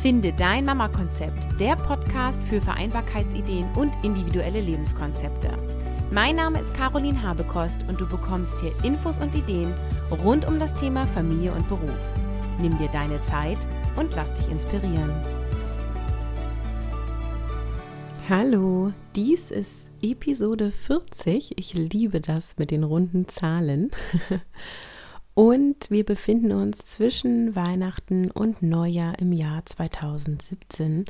Finde dein Mama-Konzept, der Podcast für Vereinbarkeitsideen und individuelle Lebenskonzepte. Mein Name ist Caroline Habekost und du bekommst hier Infos und Ideen rund um das Thema Familie und Beruf. Nimm dir deine Zeit und lass dich inspirieren. Hallo, dies ist Episode 40. Ich liebe das mit den runden Zahlen. Und wir befinden uns zwischen Weihnachten und Neujahr im Jahr 2017,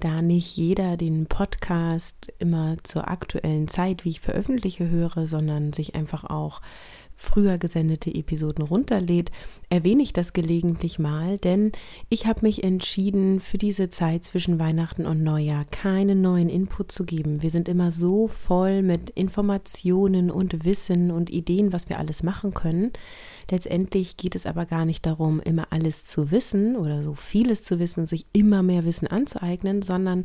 da nicht jeder den Podcast immer zur aktuellen Zeit, wie ich veröffentliche, höre, sondern sich einfach auch früher gesendete Episoden runterlädt, erwähne ich das gelegentlich mal, denn ich habe mich entschieden, für diese Zeit zwischen Weihnachten und Neujahr keinen neuen Input zu geben. Wir sind immer so voll mit Informationen und Wissen und Ideen, was wir alles machen können. Letztendlich geht es aber gar nicht darum, immer alles zu wissen oder so vieles zu wissen, sich immer mehr Wissen anzueignen, sondern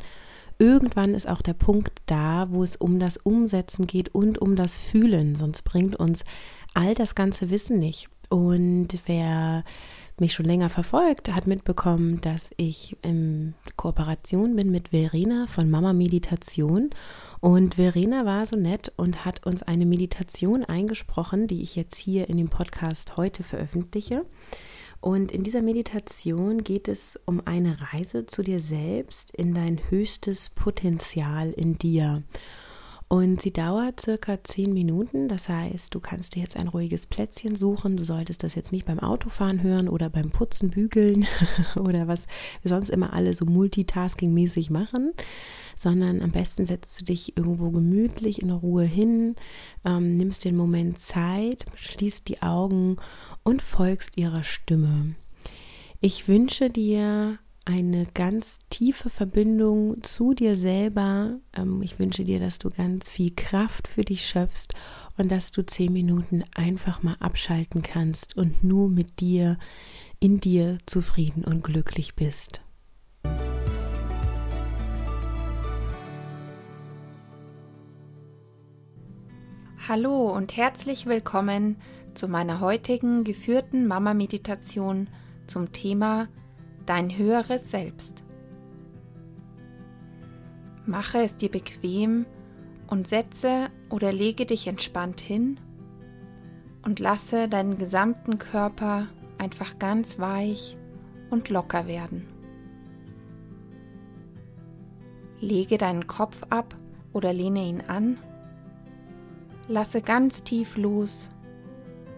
irgendwann ist auch der Punkt da, wo es um das Umsetzen geht und um das Fühlen. Sonst bringt uns all das ganze Wissen nicht. Und wer mich schon länger verfolgt, hat mitbekommen, dass ich in Kooperation bin mit Verena von Mama Meditation. Und Verena war so nett und hat uns eine Meditation eingesprochen, die ich jetzt hier in dem Podcast heute veröffentliche. Und in dieser Meditation geht es um eine Reise zu dir selbst in dein höchstes Potenzial in dir. Und sie dauert circa zehn Minuten. Das heißt, du kannst dir jetzt ein ruhiges Plätzchen suchen. Du solltest das jetzt nicht beim Autofahren hören oder beim Putzen, Bügeln oder was wir sonst immer alle so multitasking-mäßig machen, sondern am besten setzt du dich irgendwo gemütlich in Ruhe hin, ähm, nimmst den Moment Zeit, schließt die Augen und folgst ihrer Stimme. Ich wünsche dir eine ganz tiefe Verbindung zu dir selber. Ähm, ich wünsche dir, dass du ganz viel Kraft für dich schöpfst und dass du zehn Minuten einfach mal abschalten kannst und nur mit dir, in dir zufrieden und glücklich bist. Hallo und herzlich willkommen zu meiner heutigen geführten Mama-Meditation zum Thema dein höheres Selbst. Mache es dir bequem und setze oder lege dich entspannt hin und lasse deinen gesamten Körper einfach ganz weich und locker werden. Lege deinen Kopf ab oder lehne ihn an, lasse ganz tief los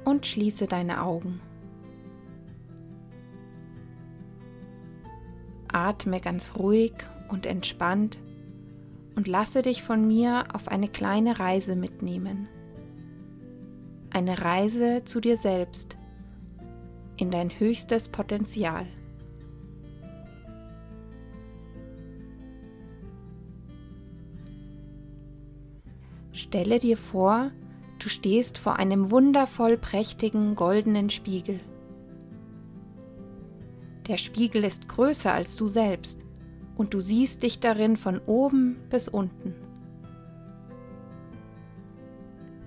und schließe deine Augen. Atme ganz ruhig und entspannt und lasse dich von mir auf eine kleine Reise mitnehmen. Eine Reise zu dir selbst, in dein höchstes Potenzial. Stelle dir vor, du stehst vor einem wundervoll prächtigen goldenen Spiegel. Der Spiegel ist größer als du selbst und du siehst dich darin von oben bis unten.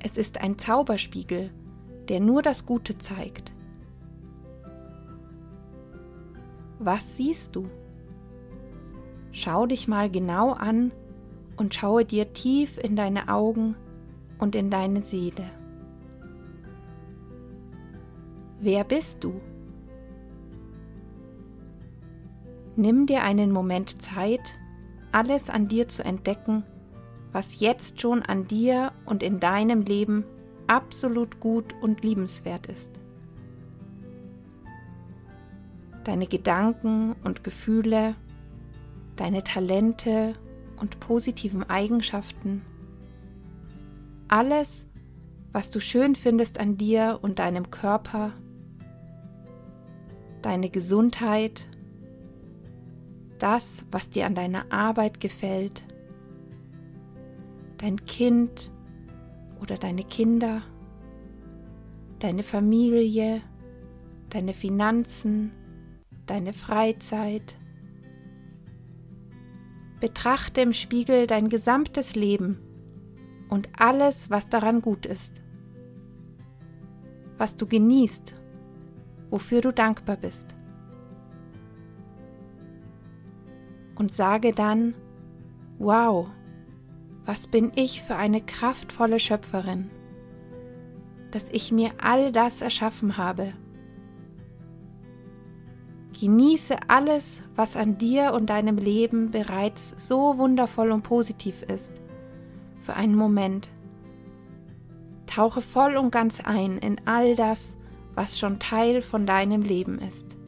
Es ist ein Zauberspiegel, der nur das Gute zeigt. Was siehst du? Schau dich mal genau an und schaue dir tief in deine Augen und in deine Seele. Wer bist du? Nimm dir einen Moment Zeit, alles an dir zu entdecken, was jetzt schon an dir und in deinem Leben absolut gut und liebenswert ist. Deine Gedanken und Gefühle, deine Talente und positiven Eigenschaften, alles, was du schön findest an dir und deinem Körper, deine Gesundheit das, was dir an deiner Arbeit gefällt, dein Kind oder deine Kinder, deine Familie, deine Finanzen, deine Freizeit. Betrachte im Spiegel dein gesamtes Leben und alles, was daran gut ist, was du genießt, wofür du dankbar bist. Und sage dann, wow, was bin ich für eine kraftvolle Schöpferin, dass ich mir all das erschaffen habe. Genieße alles, was an dir und deinem Leben bereits so wundervoll und positiv ist, für einen Moment. Tauche voll und ganz ein in all das, was schon Teil von deinem Leben ist.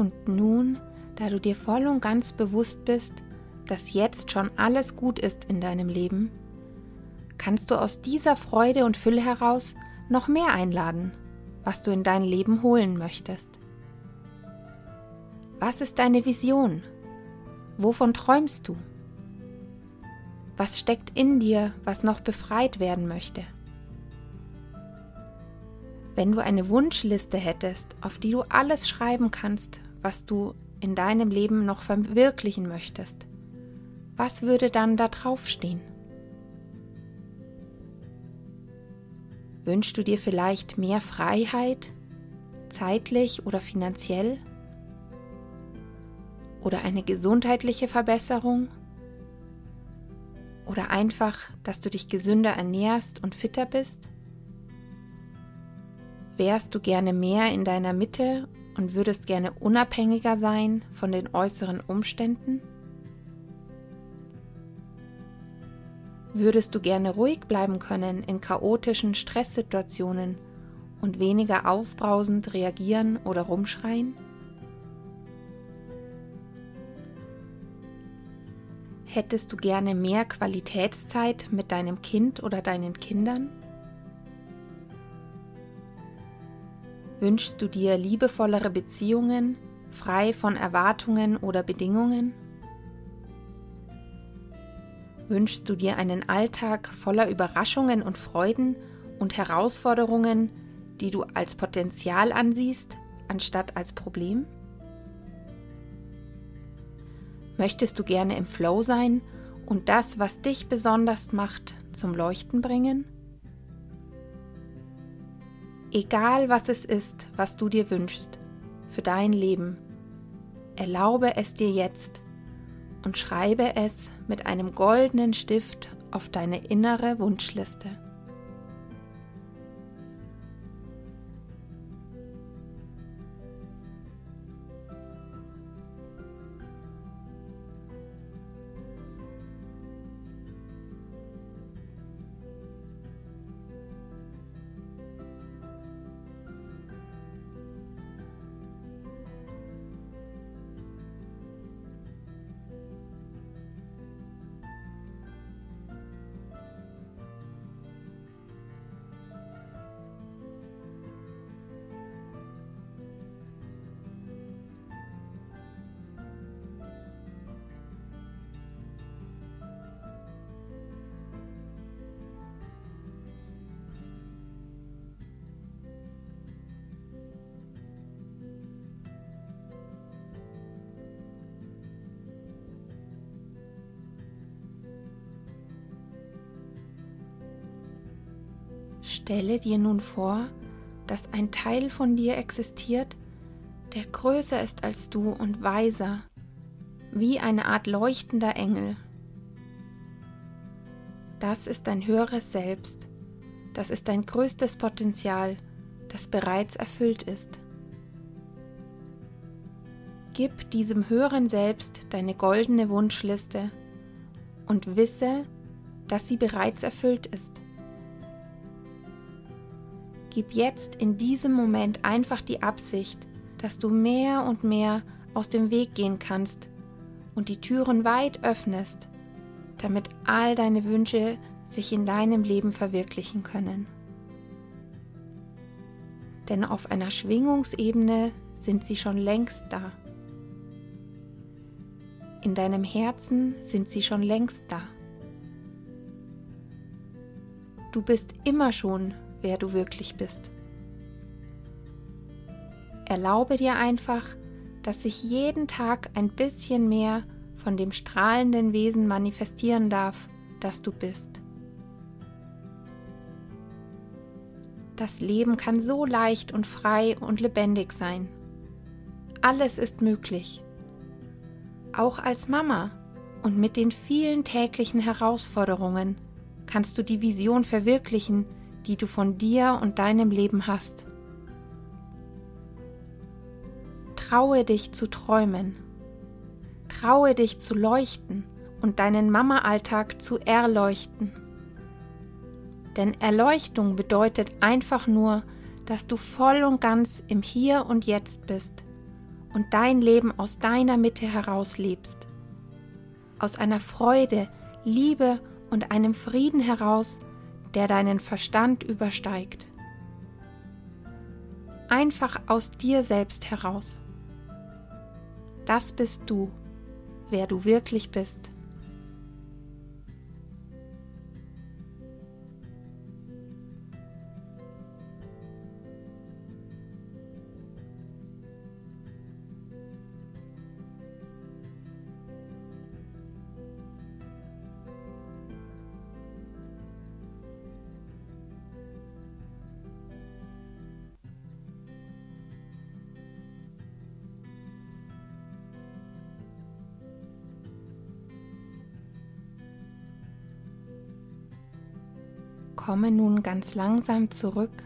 Und nun, da du dir voll und ganz bewusst bist, dass jetzt schon alles gut ist in deinem Leben, kannst du aus dieser Freude und Fülle heraus noch mehr einladen, was du in dein Leben holen möchtest. Was ist deine Vision? Wovon träumst du? Was steckt in dir, was noch befreit werden möchte? Wenn du eine Wunschliste hättest, auf die du alles schreiben kannst, was du in deinem Leben noch verwirklichen möchtest, was würde dann da draufstehen? Wünschst du dir vielleicht mehr Freiheit, zeitlich oder finanziell? Oder eine gesundheitliche Verbesserung? Oder einfach, dass du dich gesünder ernährst und fitter bist? Wärst du gerne mehr in deiner Mitte und würdest gerne unabhängiger sein von den äußeren Umständen? Würdest du gerne ruhig bleiben können in chaotischen Stresssituationen und weniger aufbrausend reagieren oder rumschreien? Hättest du gerne mehr Qualitätszeit mit deinem Kind oder deinen Kindern? Wünschst du dir liebevollere Beziehungen, frei von Erwartungen oder Bedingungen? Wünschst du dir einen Alltag voller Überraschungen und Freuden und Herausforderungen, die du als Potenzial ansiehst, anstatt als Problem? Möchtest du gerne im Flow sein und das, was dich besonders macht, zum Leuchten bringen? Egal was es ist, was du dir wünschst für dein Leben, erlaube es dir jetzt und schreibe es mit einem goldenen Stift auf deine innere Wunschliste. Stelle dir nun vor, dass ein Teil von dir existiert, der größer ist als du und weiser, wie eine Art leuchtender Engel. Das ist dein höheres Selbst, das ist dein größtes Potenzial, das bereits erfüllt ist. Gib diesem höheren Selbst deine goldene Wunschliste und wisse, dass sie bereits erfüllt ist. Gib jetzt in diesem Moment einfach die Absicht, dass du mehr und mehr aus dem Weg gehen kannst und die Türen weit öffnest, damit all deine Wünsche sich in deinem Leben verwirklichen können. Denn auf einer Schwingungsebene sind sie schon längst da. In deinem Herzen sind sie schon längst da. Du bist immer schon, wer du wirklich bist. Erlaube dir einfach, dass sich jeden Tag ein bisschen mehr von dem strahlenden Wesen manifestieren darf, das du bist. Das Leben kann so leicht und frei und lebendig sein. Alles ist möglich. Auch als Mama und mit den vielen täglichen Herausforderungen kannst du die Vision verwirklichen, die du von dir und deinem Leben hast. Traue dich zu träumen. Traue dich zu leuchten und deinen Mama-Alltag zu erleuchten. Denn Erleuchtung bedeutet einfach nur, dass du voll und ganz im Hier und Jetzt bist und dein Leben aus deiner Mitte heraus lebst. Aus einer Freude, Liebe und einem Frieden heraus, der deinen Verstand übersteigt. Einfach aus dir selbst heraus. Das bist du, wer du wirklich bist. Komme nun ganz langsam zurück,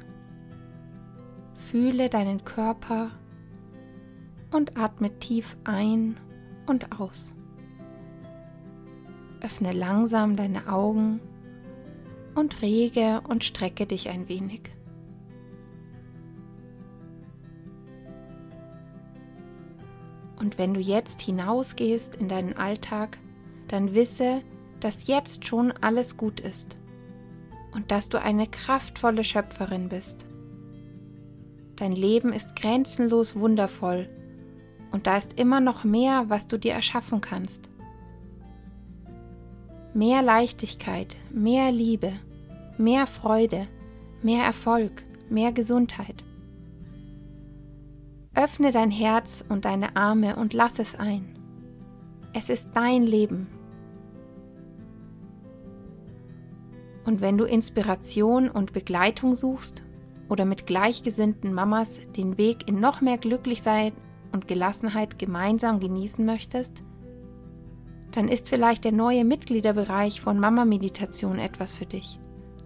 fühle deinen Körper und atme tief ein und aus. Öffne langsam deine Augen und rege und strecke dich ein wenig. Und wenn du jetzt hinausgehst in deinen Alltag, dann wisse, dass jetzt schon alles gut ist und dass du eine kraftvolle Schöpferin bist. Dein Leben ist grenzenlos wundervoll und da ist immer noch mehr, was du dir erschaffen kannst. Mehr Leichtigkeit, mehr Liebe, mehr Freude, mehr Erfolg, mehr Gesundheit. Öffne dein Herz und deine Arme und lass es ein. Es ist dein Leben. Und wenn du Inspiration und Begleitung suchst oder mit gleichgesinnten Mamas den Weg in noch mehr Glücklichsein und Gelassenheit gemeinsam genießen möchtest, dann ist vielleicht der neue Mitgliederbereich von Mama Meditation etwas für dich.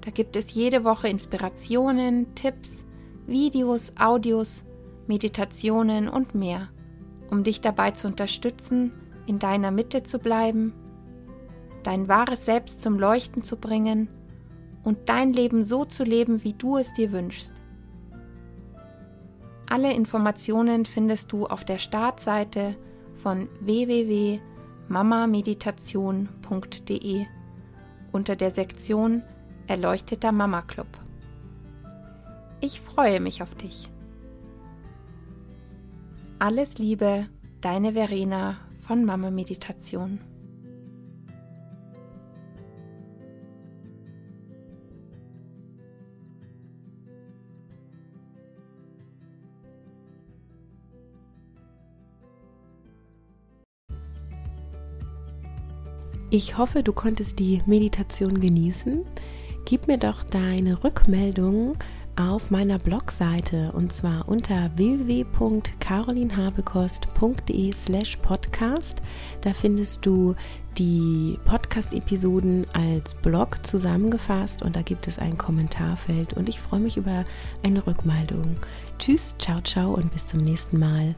Da gibt es jede Woche Inspirationen, Tipps, Videos, Audios, Meditationen und mehr, um dich dabei zu unterstützen, in deiner Mitte zu bleiben, dein wahres Selbst zum Leuchten zu bringen und dein Leben so zu leben, wie du es dir wünschst. Alle Informationen findest du auf der Startseite von www.mamameditation.de unter der Sektion Erleuchteter Mama Club. Ich freue mich auf dich. Alles Liebe, deine Verena von Mama Meditation. Ich hoffe, du konntest die Meditation genießen. Gib mir doch deine Rückmeldung auf meiner Blogseite und zwar unter www.carolinhabekost.de slash podcast. Da findest du die Podcast-Episoden als Blog zusammengefasst und da gibt es ein Kommentarfeld und ich freue mich über eine Rückmeldung. Tschüss, ciao, ciao und bis zum nächsten Mal.